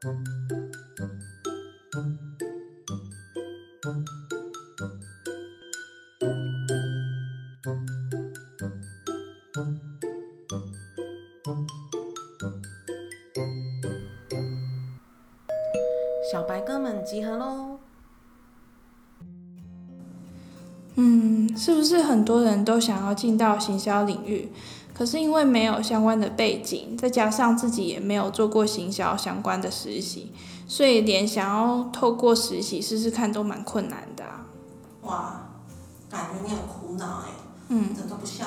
小白哥们集合喽！嗯，是不是很多人都想要进到行销领域？可是因为没有相关的背景，再加上自己也没有做过行销相关的实习，所以连想要透过实习试试看都蛮困难的啊。哇，感觉你很苦恼哎，嗯，怎么都不笑？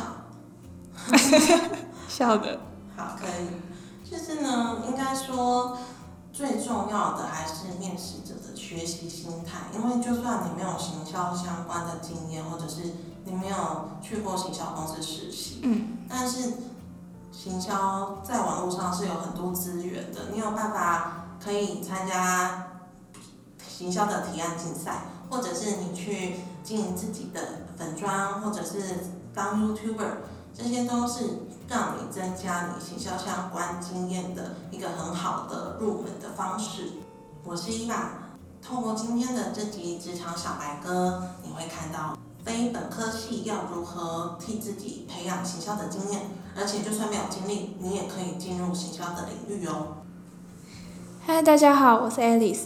笑的。好，可以。就是呢，应该说最重要的还是面试者的学习心态，因为就算你没有行销相关的经验，或者是你没有去过行销公司实习，嗯，但是行销在网络上是有很多资源的，你有办法可以参加行销的提案竞赛，或者是你去经营自己的粉砖，或者是当 YouTuber，这些都是让你增加你行销相关经验的一个很好的入门的方式。我是伊娃，透过今天的这集职场小白哥，你会看到非本科系要如何替自己培养行销的经验，而且就算没有经历，你也可以进入行销的领域哦。嗨，大家好，我是 Alice。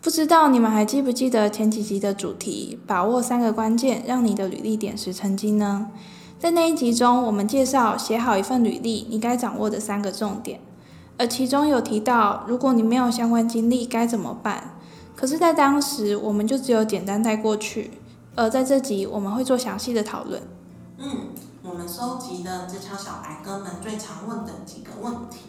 不知道你们还记不记得前几集的主题？把握三个关键，让你的履历点石成金呢？在那一集中，我们介绍写好一份履历，你该掌握的三个重点，而其中有提到，如果你没有相关经历该怎么办？可是，在当时我们就只有简单带过去，而在这集我们会做详细的讨论。嗯，我们收集的职场小白哥们最常问的几个问题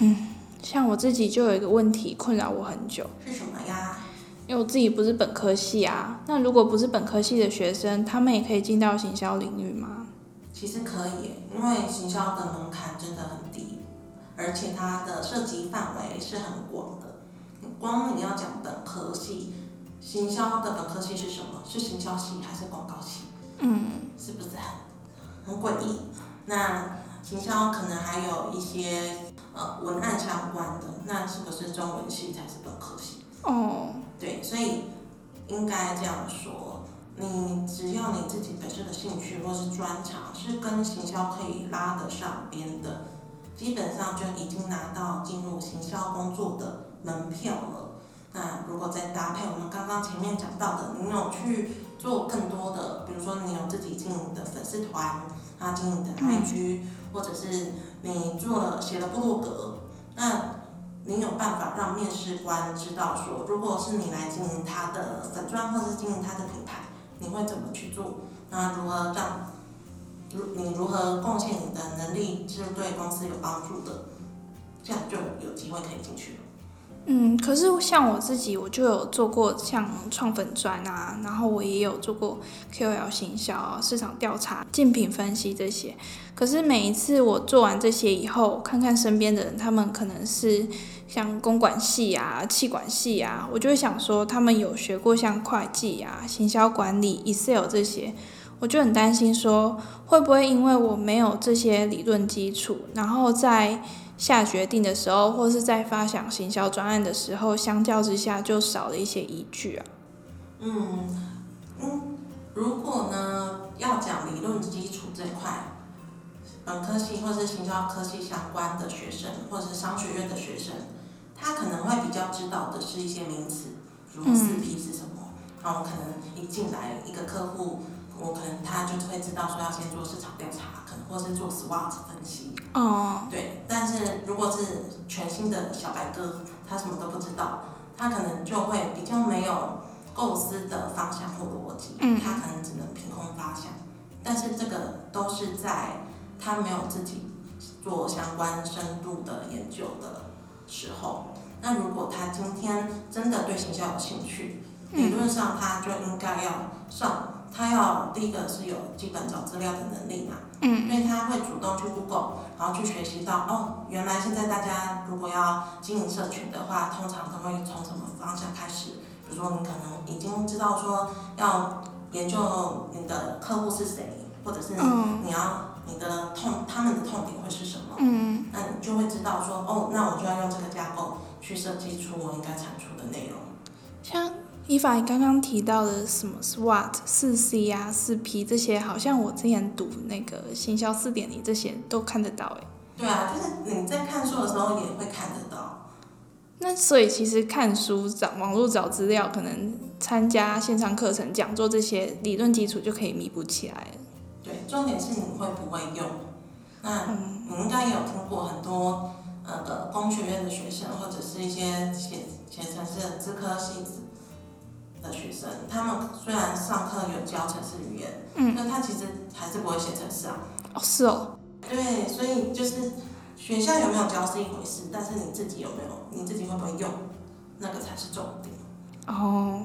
嗯像我自己就有一个问题困扰我很久，是什么呀？因为我自己不是本科系啊。那如果不是本科系的学生，他们也可以进到行销领域吗？其实可以，因为行销的门槛真的很低，而且它的涉及范围是很广的。光你要讲本科系，行销的本科系是什么？是行销系还是广告系？嗯，是不是很很诡异？那行销可能还有一些呃文案相关的，那是不是中文系才是本科系？哦，对，所以应该这样说，你只要你自己本身的兴趣或是专长是跟行销可以拉得上边的，基本上就已经拿到进入行销工作的门票了。那如果再搭配我们刚刚前面讲到的，你有去做更多的，比如说你有自己经营的粉丝团，啊，经营的 IG，、或者是你做了写了部落格，那你有办法让面试官知道说，如果是你来经营他的粉钻或者是经营他的品牌，你会怎么去做？那如何让，如你如何贡献你的能力是对公司有帮助的，这样就有机会可以进去了。嗯，可是像我自己，我就有做过像创粉专啊，然后我也有做过 KOL 行销、市场调查、竞品分析这些。可是每一次我做完这些以后，看看身边的人，他们可能是像公管系啊、气管系啊，我就会想说，他们有学过像会计啊、行销管理、Excel 这些，我就很担心说，会不会因为我没有这些理论基础，然后在下决定的时候，或是在发想行销专案的时候，相较之下就少了一些依据啊。嗯嗯，如果呢要讲理论基础这块，本科系或是行销科系相关的学生，或者是商学院的学生，他可能会比较知道的是一些名词，如嗯四 P 是什么，然后可能一进来一个客户，我可能他就会知道说要先做市场调查，可能或是做 SWOT 分析，哦，对，但是如果是全新的小白哥，他什么都不知道，他可能就会比较没有构思的方向或逻辑，嗯他可能只能凭空发想。但是这个都是在他没有自己做相关深度的研究的时候。那如果他今天真的对行销有兴趣，理论上他就应该要上，他要第一个是有基本找资料的能力嘛，嗯因为他会主动去 Google，然后去学习到哦，原来现在大家如果要经营社群的话，通常都会从什么方向开始？比如说你可能已经知道说要研究你的客户是谁，或者是嗯你要你的痛他们的痛点会是什么，嗯那你就会知道说哦，那我就要用这个架构去设计出我应该产出的内容。像伊法你刚刚提到的什么 SWOT、四 C 啊、四 P 这些，好像我之前读那个行销四点零这些都看得到诶。对啊，就是你在看书的时候也会看得到。那所以其实看书找网络找资料，可能参加线上课程讲座这些理论基础就可以弥补起来了。对，重点是你会不会用。那你应该也有听过很多呃的工学院的学生，或者是一些写写程式的资科系的学生，他们虽然上课有教程式语言，嗯，但他其实还是不会写程式啊。哦，是哦。对，所以就是学校有没有教是一回事，但是你自己有没有，你自己会不会用，那个才是重点。哦，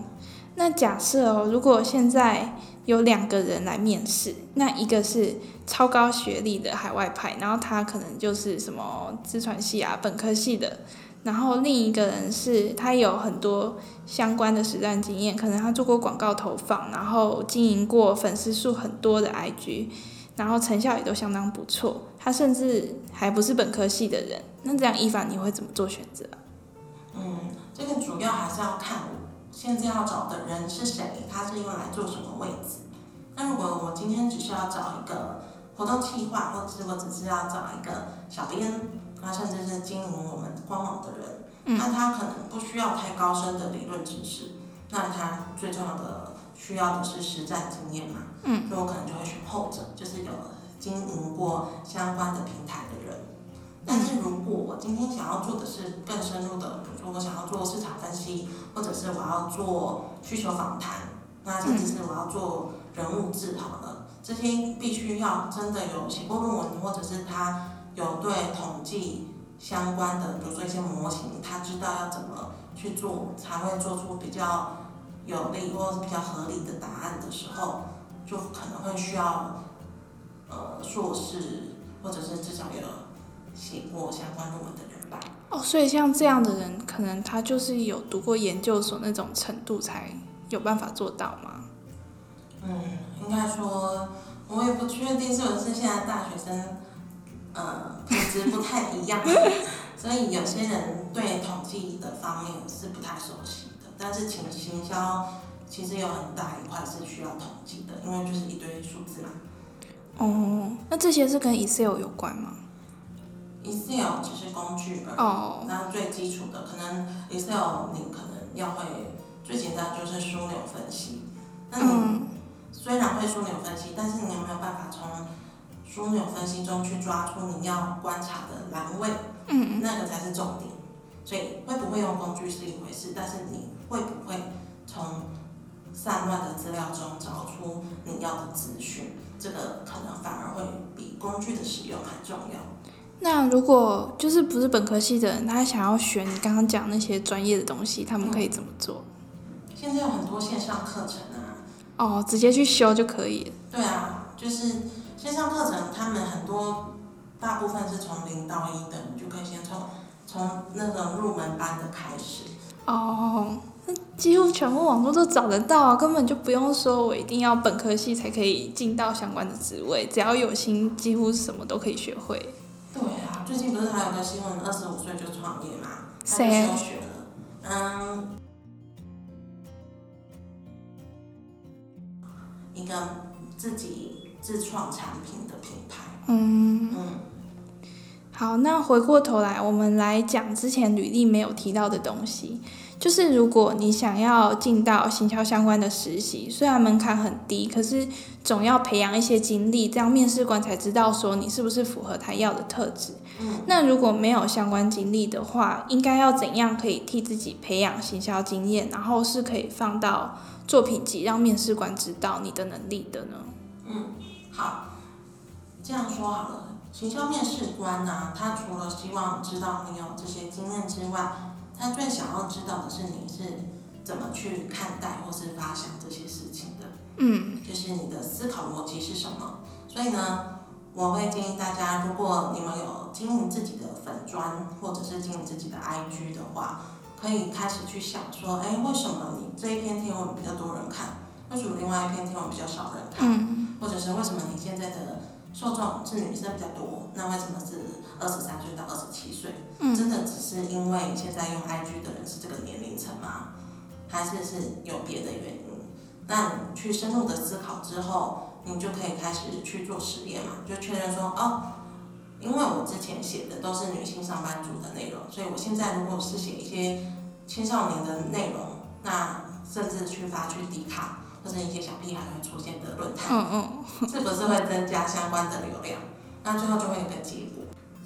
那假设哦，如果现在有两个人来面试，那一个是超高学历的海外派，然后他可能就是什么资传系啊、本科系的，然后另一个人是他有很多相关的实战经验，可能他做过广告投放，然后经营过粉丝数很多的 IG。然后成效也都相当不错，他甚至还不是本科系的人，那这样一凡你会怎么做选择？嗯，这个主要还是要看现在要找的人是谁，他是用来做什么位置。那如果我今天只是要找一个活动企划，或者是我只是要找一个小编，他甚至是经营我们官网的人，那他可能不需要太高深的理论知识，那他最重要的。需要的是实战经验嘛？嗯，所以我可能就会选后者，就是有经营过相关的平台的人。但是如果我今天想要做的是更深入的，比如说我想要做市场分析，或者是我要做需求访谈，那甚至是我要做人物志好了，这些必须要真的有写过论文，或者是他有对统计相关的，比如说一些模型，他知道要怎么去做，才会做出比较。有利或者是比较合理的答案的时候，就可能会需要呃硕士或者是至少有写过相关论文的人吧。哦，所以像这样的人，可能他就是有读过研究所那种程度，才有办法做到吗？嗯，应该说，我也不确定是不是现在大学生，呃，品质不太一样，所以有些人对统计的方面是不太熟悉的。但是，行行销其实有很大一块是需要统计的，因为就是一堆数字嘛。哦，那这些是跟 Excel 有关吗？Excel 只是工具而已。哦。那最基础的，可能 Excel 你可能要会最简单就是枢纽分析。那你虽然会枢纽分析，但是你有没有办法从枢纽分析中去抓出你要观察的栏位？嗯。那个才是重点。所以会不会用工具是一回事，但是你会不会从散乱的资料中找出你要的资讯，这个可能反而会比工具的使用还重要。那如果就是不是本科系的人，他想要学你刚刚讲那些专业的东西，他们可以怎么做？现在有很多线上课程啊。哦，直接去修就可以。对啊，就是线上课程，他们很多大部分是从零到一的，你就可以先从。从那种入门班的开始哦，那几乎全部网络都找得到啊，根本就不用说我一定要本科系才可以进到相关的职位，只要有心，几乎什么都可以学会。对啊，最近不是还有个新闻，二十五岁就创业嘛，他休学了，嗯，一个自己自创产品的品牌，嗯嗯。好，那回过头来，我们来讲之前履历没有提到的东西，就是如果你想要进到行销相关的实习，虽然门槛很低，可是总要培养一些经历，这样面试官才知道说你是不是符合他要的特质。嗯，那如果没有相关经历的话，应该要怎样可以替自己培养行销经验，然后是可以放到作品集，让面试官知道你的能力的呢？嗯，好，这样说好了。行销面试官呢，他除了希望知道你有这些经验之外，他最想要知道的是你是怎么去看待或是发想这些事情的。嗯，就是你的思考逻辑是什么。所以呢，我会建议大家，如果你们有经营自己的粉砖或者是经营自己的 IG 的话，可以开始去想说，哎，为什么你这一篇贴文比较多人看？为什么另外一篇贴文比较少人看？或者是为什么你现在的受众是女生比较多，那为什么是二十三岁到二十七岁？嗯真的只是因为现在用 IG 的人是这个年龄层吗？还是是有别的原因？那你去深入的思考之后，你就可以开始去做实验嘛，就确认说哦，因为我之前写的都是女性上班族的内容，所以我现在如果是写一些青少年的内容，那甚至去发去迪卡或者一些小屁孩会出现的论坛，嗯嗯，是不是会增加相关的流量？那最后就会有个结果。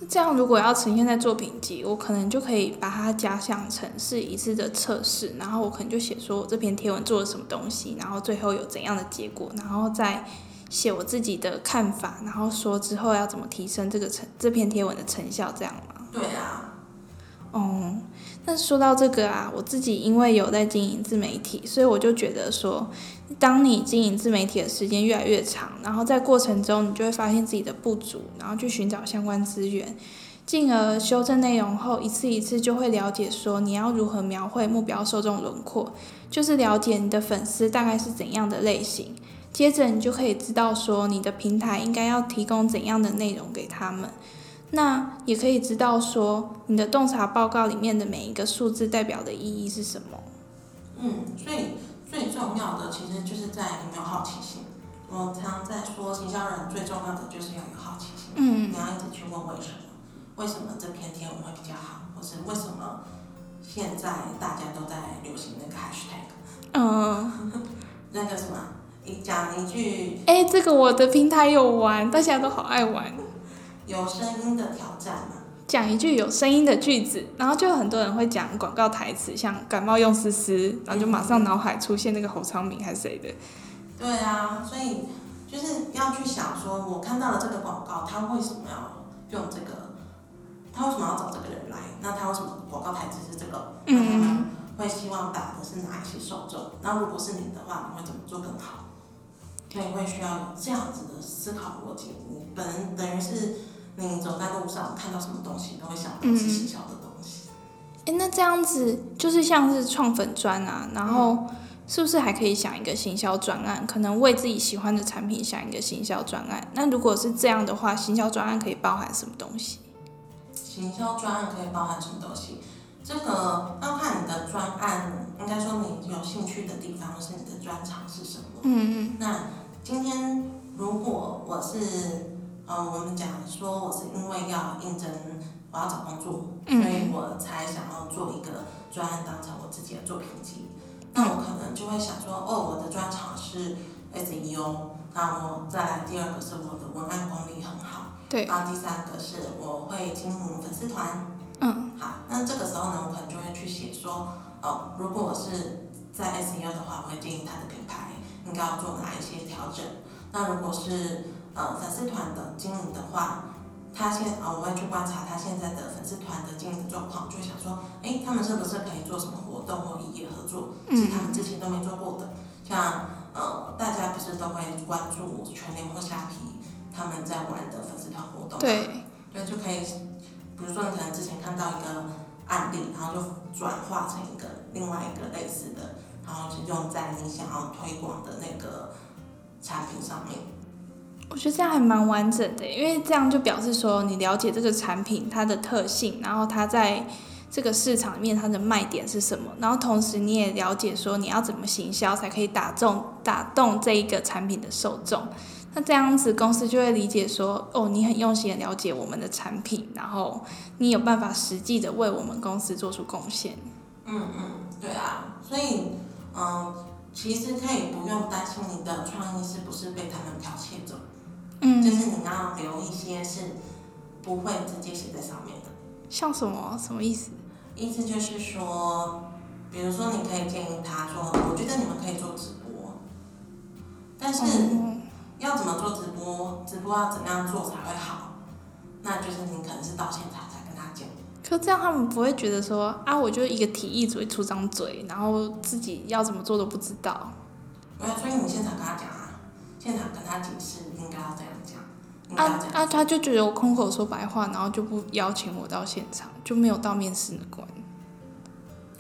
这样如果要呈现在作品集，我可能就可以把它假想成是一次的测试，然后我可能就写说我这篇贴文做了什么东西，然后最后有怎样的结果，然后再写我自己的看法，然后说之后要怎么提升这个成这篇贴文的成效，这样吗？对啊，哦，那说到这个啊，我自己因为有在经营自媒体，所以我就觉得说，当你经营自媒体的时间越来越长，然后在过程中你就会发现自己的不足，然后去寻找相关资源，进而修正内容后，一次一次就会了解说你要如何描绘目标受众轮廓，就是了解你的粉丝大概是怎样的类型，接着你就可以知道说你的平台应该要提供怎样的内容给他们。那也可以知道说你的洞察报告里面的每一个数字代表的意义是什么。嗯，所以最重要的其实就是在有没有好奇心。我常在说，营销人最重要的就是要有好奇心。嗯你要一直去问为什么，为什么这篇贴文会比较好，或是为什么现在大家都在流行那个 hashtag，嗯，那个什么，你讲一句哎，这个我的平台有玩，大家都好爱玩。有声音的挑战嘛。讲一句有声音的句子，然后就有很多人会讲广告台词，像感冒用思思，然后就马上脑海出现那个侯昌明还是谁的。对啊，所以就是要去想说，我看到了这个广告，他为什么要用这个？他为什么要找这个人来？那他为什么广告台词是这个？那他们会希望打的是哪一些受众？那如果是你的话，你会怎么做更好？所以会需要有这样子的思考逻辑。你本人等于是你走在路上看到什么东西，都会想到是行销的东西。哎，那这样子就是像是创粉专啊，然后是不是还可以想一个行销专案？可能为自己喜欢的产品想一个行销专案。那如果是这样的话，行销专案可以包含什么东西？行销专案可以包含什么东西？这个要看你的专案，应该说你有兴趣的地方，或是你的专长是什么。嗯嗯那今天如果我是，呃，我们讲说我是因为要应征，我要找工作，所以我才想要做一个专案当成我自己的作品集。那我可能就会想说，哦，我的专长是 SEO，那我再来第二个是我的文案功力很好，对，然后第三个是我会经营粉丝团，嗯好，那这个时候呢，我可能就会去写说，哦，如果我是在 SEO 的话，我会建议他的品牌应该要做哪一些调整。那如果是呃粉丝团的经营的话，他现啊、我会去观察他现在的粉丝团的经营状况，就会想说，哎，他们是不是可以做什么活动或异业合作，是他们之前都没做过的。像呃，大家不是都会关注全联或虾皮他们在玩的粉丝团活动？对，对，就可以，比如说你可能之前看到一个案例，然后就转化成一个另外一个类似的，然后就用在你想要推广的那个产品上面。我觉得这样还蛮完整的，因为这样就表示说你了解这个产品它的特性，然后它在这个市场里面它的卖点是什么，然后同时你也了解说你要怎么行销才可以打中打动这一个产品的受众。那这样子公司就会理解说，哦，你很用心的了解我们的产品，然后你有办法实际的为我们公司做出贡献。嗯嗯，对啊，所以嗯，其实可以不用担心你的创意是不是被他们剽窃走，嗯，就是你要留一些是不会直接写在上面的。像什么什么意思？意思就是说，比如说你可以建议他说，我觉得你们可以做直播，但是哦要怎么做直播，直播要怎么样做才会好，那就是你可能是到现场才跟他讲。可这样他们不会觉得说啊，我就一个提议只会出张嘴，然后自己要怎么做都不知道。所以你现场跟他讲啊，现场跟他解释应该要这样讲，应该要啊啊，他就觉得我空口说白话，然后就不邀请我到现场，就没有到面试的关。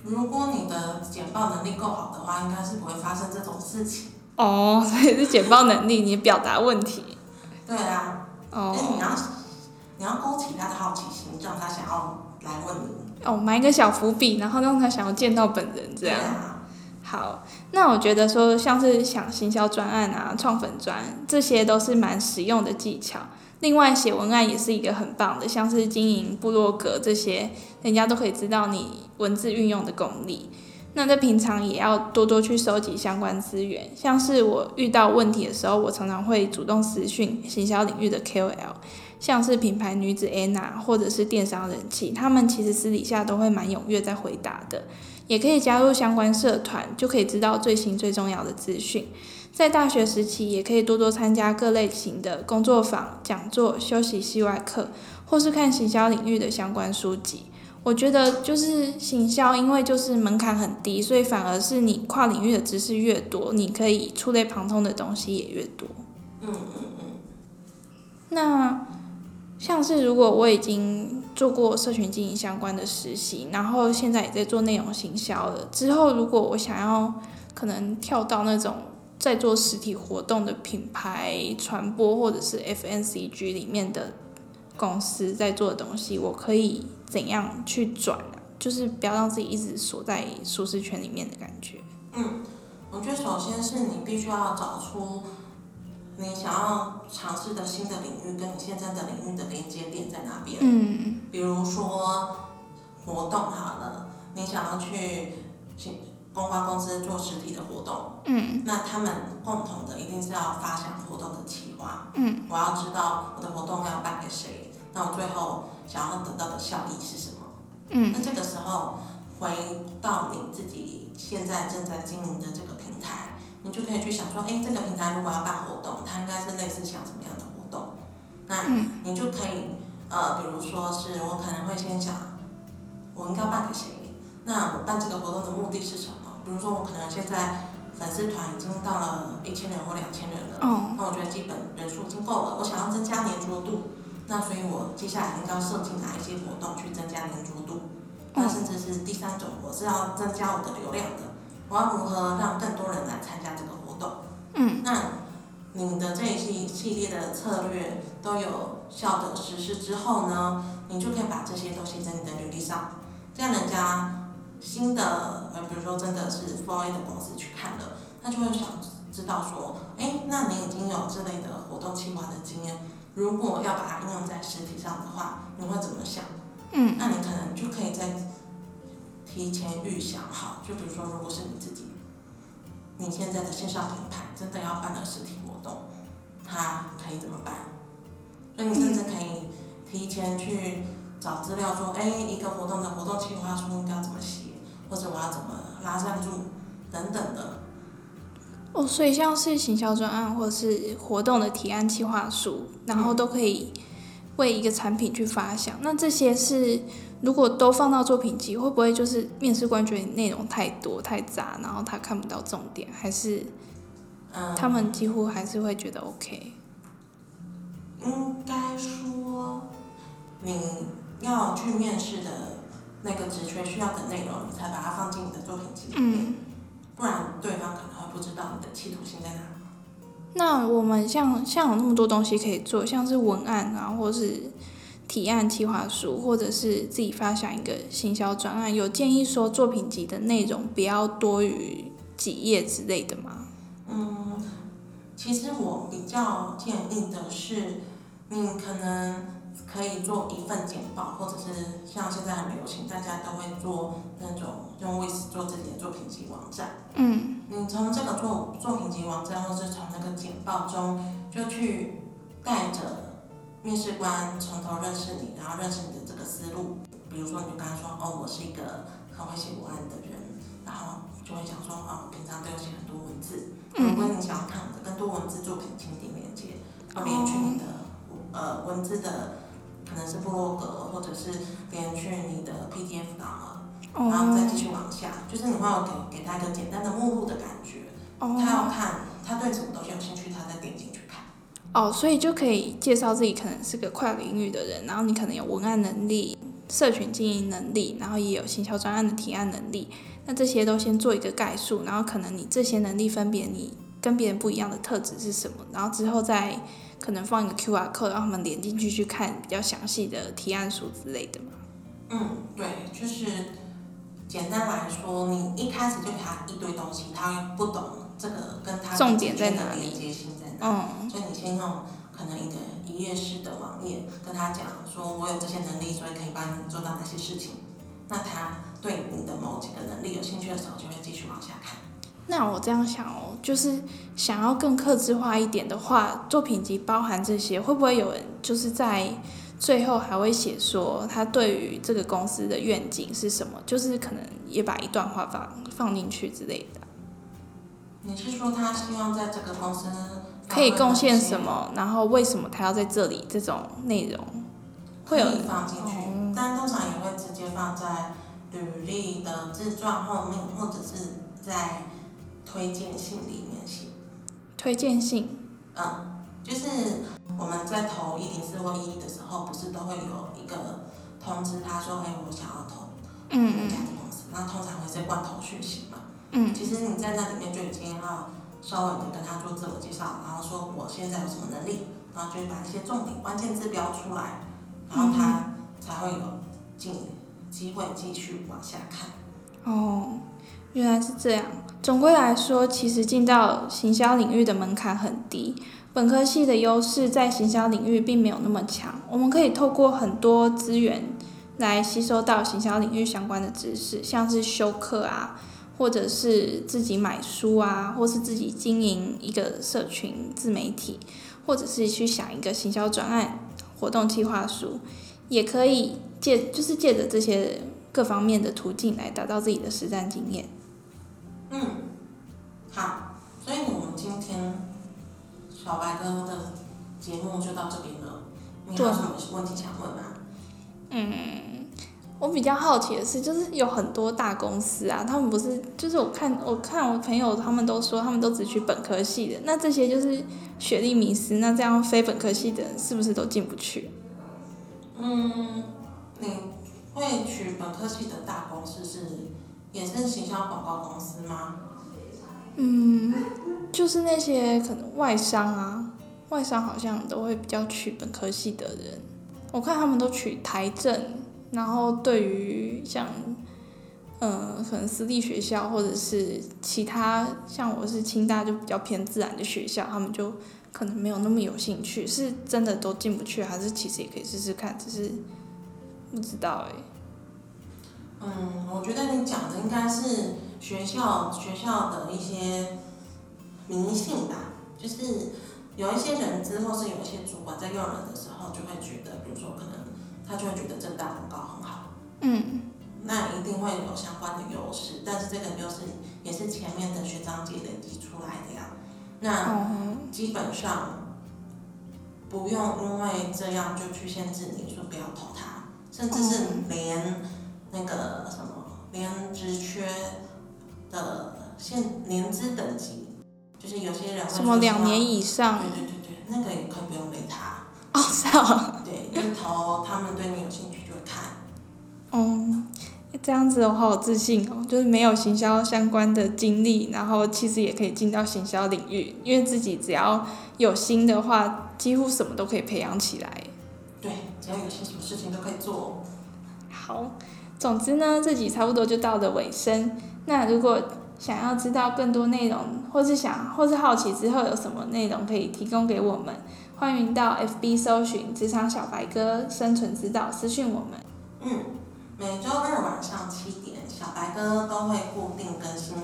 如果你的简报能力够好的话，应该是不会发生这种事情。哦，所以是简报能力，你表达问题。对啊，哦你要哦你要勾起他的好奇心，让他想要来问你。哦，埋一个小伏笔，然后让他想要见到本人这样。对啊，好，那我觉得说像是想行销专案啊、创粉专，这些都是蛮实用的技巧。另外，写文案也是一个很棒的，像是经营部落格这些，人家都可以知道你文字运用的功力。那在平常也要多多去收集相关资源，像是我遇到问题的时候，我常常会主动私讯行销领域的 KOL，像是品牌女子 Anna 或者是电商人气，他们其实私底下都会蛮踊跃在回答的。也可以加入相关社团，就可以知道最新最重要的资讯。在大学时期，也可以多多参加各类型的工作坊、讲座、休息系外课，或是看行销领域的相关书籍。我觉得就是行销，因为就是门槛很低，所以反而是你跨领域的知识越多，你可以触类旁通的东西也越多。嗯嗯嗯，那像是如果我已经做过社群经营相关的实习，然后现在也在做内容行销了，之后如果我想要可能跳到那种在做实体活动的品牌传播或者是 FNCG 里面的公司在做的东西，我可以怎样去转啊？就是不要让自己一直锁在舒适圈里面的感觉。嗯，我觉得首先是你必须要找出你想要尝试的新的领域跟你现在的领域的连接点在哪边。嗯比如说活动好了，你想要去去公关公司做实体的活动，嗯那他们共同的一定是要发想活动的企划。嗯我要知道我的活动要办给谁，那我最后想要得到的效益是什么。嗯那这个时候回到你自己现在正在经营的这个平台，你就可以去想说，哎，这个平台如果要办活动，它应该是类似像什么样的活动？那嗯你就可以呃，比如说是我可能会先想，我应该办给谁？那我办这个活动的目的是什么？比如说我可能现在粉丝团已经到了一千人或两千人了，哦那我觉得基本人数已经够了，我想要增加粘着度，那所以我接下来应该要设计哪一些活动去增加粘着度？那甚至是第三种，我是要增加我的流量的，我要如何让更多人来参加这个活动？嗯那你的这一系系列的策略都有效的实施之后呢，你就可以把这些都写在你的履历上，这样人家新的呃，比如说真的是 FOA 的公司去看了，他就会想知道说，哎，那你已经有这类的活动计划的经验，如果要把它应用在实体上的话，你会怎么想？嗯那你可能就可以在提前预想好，就比如说，如果是你自己，你现在的线上品牌真的要办了实体活动，它可以怎么办？所以你甚至可以提前去找资料，说，哎，一个活动的活动计划书应该要怎么写，或者我要怎么拉赞助等等的。哦，所以像是行销专案或者是活动的提案计划书，然后都可以为一个产品去发想。那这些是如果都放到作品集，会不会就是面试官觉得你内容太多太杂，然后他看不到重点，还是嗯，他们几乎还是会觉得 OK？应该说，你要去面试的那个职缺需要的内容，你才把它放进你的作品集里面，嗯，不然对方可能会不知道你的企图心在哪。那我们像像有那么多东西可以做，像是文案啊，或是提案计划书，或者是自己发想一个行销专案，有建议说作品集的内容不要多于几页之类的吗？嗯，其实我比较建议的是，你可能可以做一份简报，或者是像现在很流行，大家都会做那种用 Wix 做自己的作品集网站。嗯你从这个作作品集网站，或是从那个简报中，就去带着面试官从头认识你，然后认识你的这个思路。比如说，你就跟他说：“哦，我是一个很会写文案的人。”然后就会讲说：“哦，我平常都有写很多文字。如果嗯你想要看我的更多文字作品，请点链接，或连去你的呃文字的，可能是部落格，或者是连去你的 PDF 档案。”然后再继哦续往下，就是你会有给给他一个简单的目录的感觉。他哦要看，他对什么东西有兴趣，他再点进。哦，所以就可以介绍自己可能是个跨领域的人，然后你可能有文案能力、社群经营能力，然后也有行销专案的提案能力。那这些都先做一个概述，然后可能你这些能力分别你跟别人不一样的特质是什么，然后之后再可能放一个 QR code，让他们连进去去看比较详细的提案书之类的嘛。嗯，对，就是简单来说，你一开始就给他一堆东西，他不懂这个跟他重点在哪里连接性在哪，嗯所以你先用可能一个一页式的网页跟他讲说，我有这些能力，所以可以帮你做到哪些事情。那他对你的某几个能力有兴趣的时候，就会继续往下看。那我这样想哦，就是想要更克制化一点的话，作品集包含这些，会不会有人就是在最后还会写说他对于这个公司的愿景是什么？就是可能也把一段话放放进去之类的，你是说他希望在这个公司可以贡献什？么，然后为什么他要在这里这种内容，会有放进去，哦但通常也会直接放在履历的自传后面，或者是在推荐信里面写。推荐信，嗯，就是我们在投一零四或一一的时候，不是都会有一个通知，他说：“哎，我想要投嗯哪家嗯公司。”那通常会是罐头讯息嘛。嗯其实你在那里面就已经要稍微的跟他做自我介绍，然后说我现在有什么能力，然后就把一些重点关键字标出来，然后他才会有进机会继续往下看。哦，原来是这样。总归来说，其实进到行销领域的门槛很低，本科系的优势在行销领域并没有那么强。我们可以透过很多资源来吸收到行销领域相关的知识，像是修课啊，或者是自己买书啊，或是自己经营一个社群自媒体，或者是去想一个行销专案、活动计划书，也可以借就是借着这些各方面的途径来达到自己的实战经验。嗯，好，所以我们今天小白哥的节目就到这边了。你还有什么问题想问吗？嗯，我比较好奇的是，就是有很多大公司啊，他们不是就是我看我看我朋友他们都说他们都只取本科系的，那这些就是学历迷失，那这样非本科系的人是不是都进不去？嗯，你会取本科系的大公司是也是行销广告公司吗？嗯，就是那些可能外商啊，外商好像都会比较取本科系的人，我看他们都取台政，然后对于像，呃，可能私立学校或者是其他像我是清大就比较偏自然的学校，他们就可能没有那么有兴趣，是真的都进不去，还是其实也可以试试看，只是不知道哎、嗯，我觉得你讲的应该是学校学校的一些迷信吧，就是有一些人之后是有一些主管在用人的时候，就会觉得，比如说可能他就会觉得这个大广告很好，嗯。那一定会有相关的优势，但是这个优势也是前面的学长姐累积出来的呀。那哦。基本上不用因为这样就去限制你说不要投他，甚至是连那个什么连职缺的限年资等级，就是有些人会什么说两年以上对对对对，那个也可以不用理他，哦是啊。对，就是投他们对你有兴趣就会看。哦，这样子我好有自信哦，就是没有行销相关的经历，然后其实也可以进到行销领域，因为自己只要有心的话，几乎什么都可以培养起来。对，只要有心什么事情都可以做。好，总之呢，自己差不多就到了尾声。那如果想要知道更多内容，或是想或是好奇之后有什么内容可以提供给我们，欢迎到 FB 搜寻“职场小白哥生存之道”私讯我们。嗯，每周二晚上七点，小白哥都会固定更新。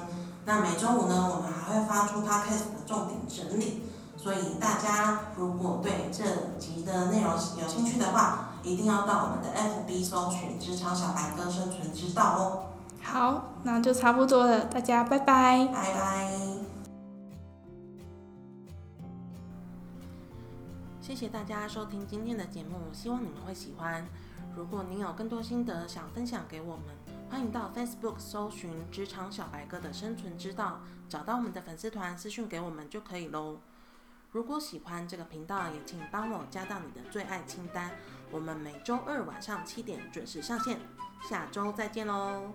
那每周五呢，我们还会发出 podcast 的重点整理。所以大家如果对这集的内容有兴趣的话，一定要到我们的 FB 搜寻“职场小白哥生存之道”哦。好，那就差不多了，大家拜拜。拜拜。谢谢大家收听今天的节目，希望你们会喜欢。如果您有更多心得想分享给我们，欢迎到 Facebook 搜寻“职场小白哥的生存之道”，找到我们的粉丝团私讯给我们就可以喽。如果喜欢这个频道，也请帮我加到你的最爱清单。我们每周二晚上七点准时上线，下周再见喽，